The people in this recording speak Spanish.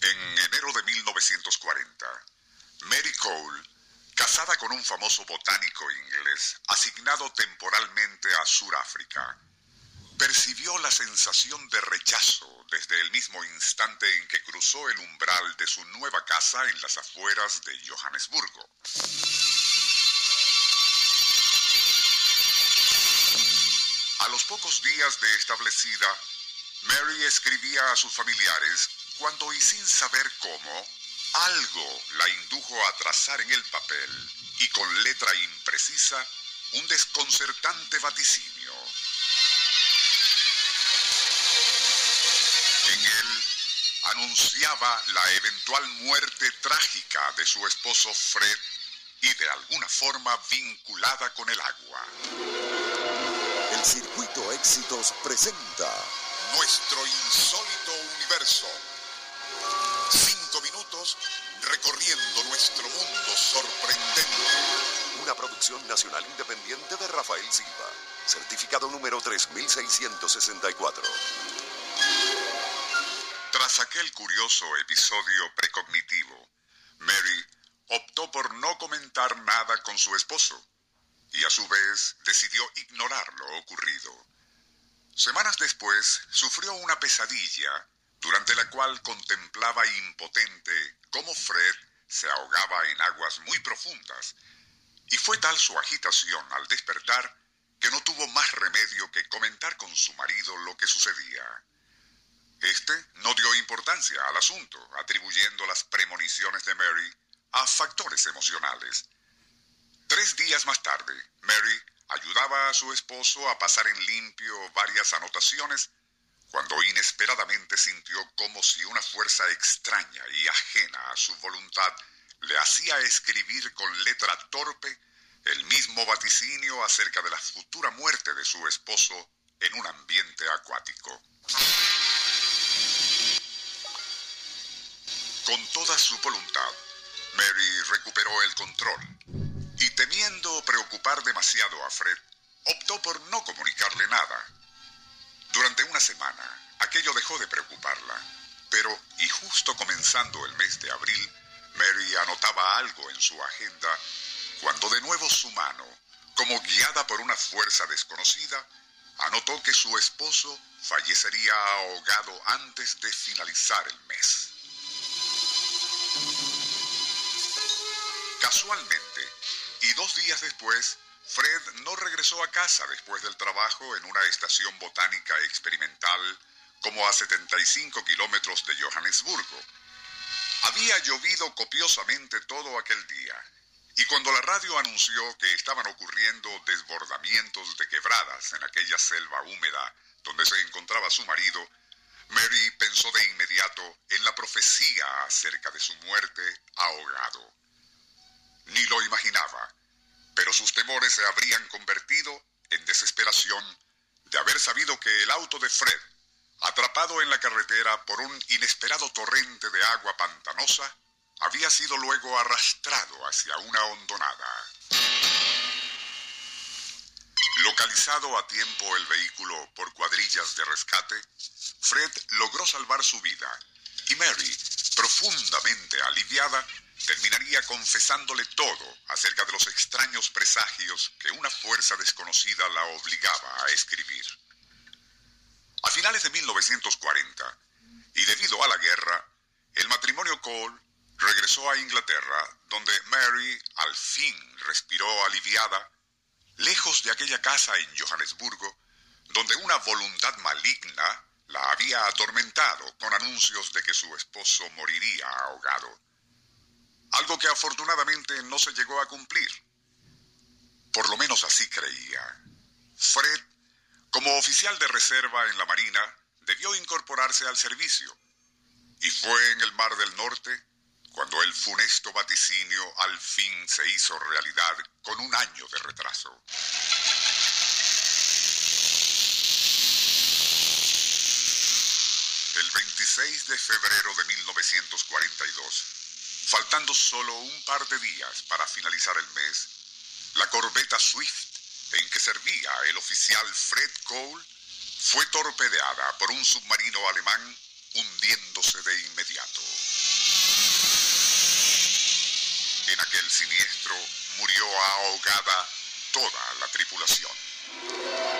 En enero de 1940, Mary Cole, casada con un famoso botánico inglés, asignado temporalmente a Sudáfrica, percibió la sensación de rechazo desde el mismo instante en que cruzó el umbral de su nueva casa en las afueras de Johannesburgo. A los pocos días de establecida, Mary escribía a sus familiares cuando y sin saber cómo, algo la indujo a trazar en el papel y con letra imprecisa un desconcertante vaticinio. En él anunciaba la eventual muerte trágica de su esposo Fred y de alguna forma vinculada con el agua. El Circuito Éxitos presenta Nuestro insólito universo. Cinco minutos recorriendo nuestro mundo sorprendente. una producción nacional independiente de Rafael Silva, certificado número 3664. Tras aquel curioso episodio precognitivo, Mary optó por no comentar nada con su esposo y a su vez decidió ignorar lo ocurrido. Semanas después sufrió una pesadilla durante la cual contemplaba impotente cómo Fred se ahogaba en aguas muy profundas y fue tal su agitación al despertar que no tuvo más remedio que comentar con su marido lo que sucedía. Este no dio importancia al asunto, atribuyendo las premoniciones de Mary a factores emocionales. Tres días más tarde, Mary ayudaba a su esposo a pasar en limpio varias anotaciones cuando inesperadamente sintió como si una fuerza extraña y ajena a su voluntad le hacía escribir con letra torpe el mismo vaticinio acerca de la futura muerte de su esposo en un ambiente acuático. Con toda su voluntad, Mary recuperó el control y temiendo preocupar demasiado a Fred, optó por no comunicarle nada. Durante una semana, aquello dejó de preocuparla, pero, y justo comenzando el mes de abril, Mary anotaba algo en su agenda cuando de nuevo su mano, como guiada por una fuerza desconocida, anotó que su esposo fallecería ahogado antes de finalizar el mes. Casualmente, y dos días después, Fred no regresó a casa después del trabajo en una estación botánica experimental como a 75 kilómetros de Johannesburgo. Había llovido copiosamente todo aquel día, y cuando la radio anunció que estaban ocurriendo desbordamientos de quebradas en aquella selva húmeda donde se encontraba su marido, Mary pensó de inmediato en la profecía acerca de su muerte ahogado. Ni lo imaginaba, pero sus temores se habrían convertido en desesperación de haber sabido que el auto de Fred, atrapado en la carretera por un inesperado torrente de agua pantanosa, había sido luego arrastrado hacia una hondonada. Localizado a tiempo el vehículo por cuadrillas de rescate, Fred logró salvar su vida y Mary, profundamente aliviada, terminaría confesándole todo acerca de los extraños presagios que una fuerza desconocida la obligaba a escribir. A finales de 1940, y debido a la guerra, el matrimonio Cole regresó a Inglaterra, donde Mary al fin respiró aliviada, lejos de aquella casa en Johannesburgo, donde una voluntad maligna la había atormentado con anuncios de que su esposo moriría ahogado. Algo que afortunadamente no se llegó a cumplir. Por lo menos así creía. Fred, como oficial de reserva en la Marina, debió incorporarse al servicio. Y fue en el Mar del Norte cuando el funesto vaticinio al fin se hizo realidad con un año de retraso. El 26 de febrero de 1942, faltando solo un par de días para finalizar el mes, la corbeta Swift en que servía el oficial Fred Cole fue torpedeada por un submarino alemán hundiéndose de inmediato. En aquel siniestro murió ahogada toda la tripulación.